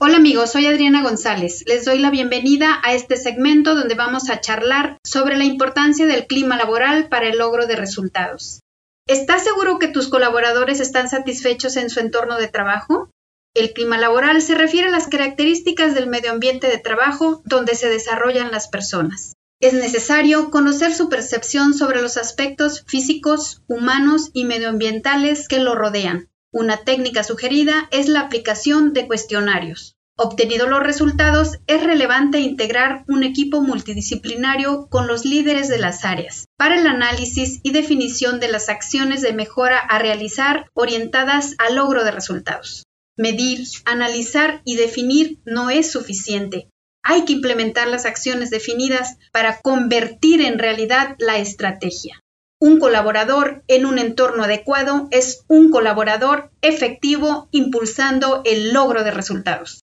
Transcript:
Hola amigos, soy Adriana González. Les doy la bienvenida a este segmento donde vamos a charlar sobre la importancia del clima laboral para el logro de resultados. ¿Estás seguro que tus colaboradores están satisfechos en su entorno de trabajo? El clima laboral se refiere a las características del medio ambiente de trabajo donde se desarrollan las personas. Es necesario conocer su percepción sobre los aspectos físicos, humanos y medioambientales que lo rodean. Una técnica sugerida es la aplicación de cuestionarios. Obtenidos los resultados, es relevante integrar un equipo multidisciplinario con los líderes de las áreas para el análisis y definición de las acciones de mejora a realizar orientadas al logro de resultados. Medir, analizar y definir no es suficiente. Hay que implementar las acciones definidas para convertir en realidad la estrategia. Un colaborador en un entorno adecuado es un colaborador efectivo impulsando el logro de resultados.